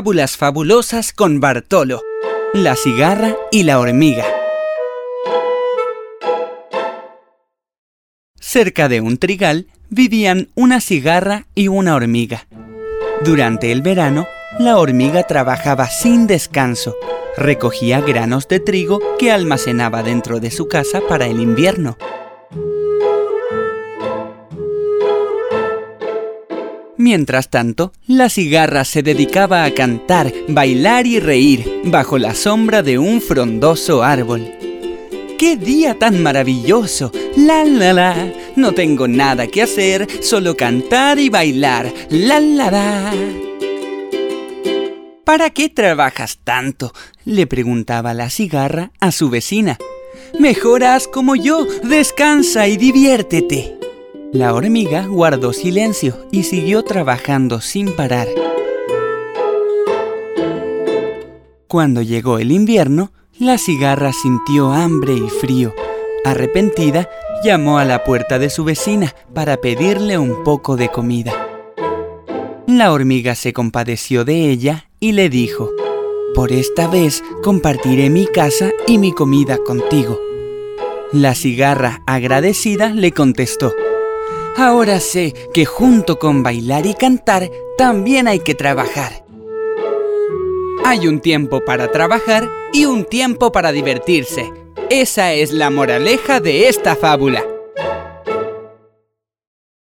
Fábulas fabulosas con Bartolo, la cigarra y la hormiga. Cerca de un trigal vivían una cigarra y una hormiga. Durante el verano, la hormiga trabajaba sin descanso. Recogía granos de trigo que almacenaba dentro de su casa para el invierno. Mientras tanto, la cigarra se dedicaba a cantar, bailar y reír bajo la sombra de un frondoso árbol. ¡Qué día tan maravilloso! La la la. No tengo nada que hacer, solo cantar y bailar. La la la. ¿Para qué trabajas tanto? le preguntaba la cigarra a su vecina. Mejoras como yo, descansa y diviértete. La hormiga guardó silencio y siguió trabajando sin parar. Cuando llegó el invierno, la cigarra sintió hambre y frío. Arrepentida, llamó a la puerta de su vecina para pedirle un poco de comida. La hormiga se compadeció de ella y le dijo, Por esta vez compartiré mi casa y mi comida contigo. La cigarra, agradecida, le contestó, Ahora sé que junto con bailar y cantar también hay que trabajar. Hay un tiempo para trabajar y un tiempo para divertirse. Esa es la moraleja de esta fábula.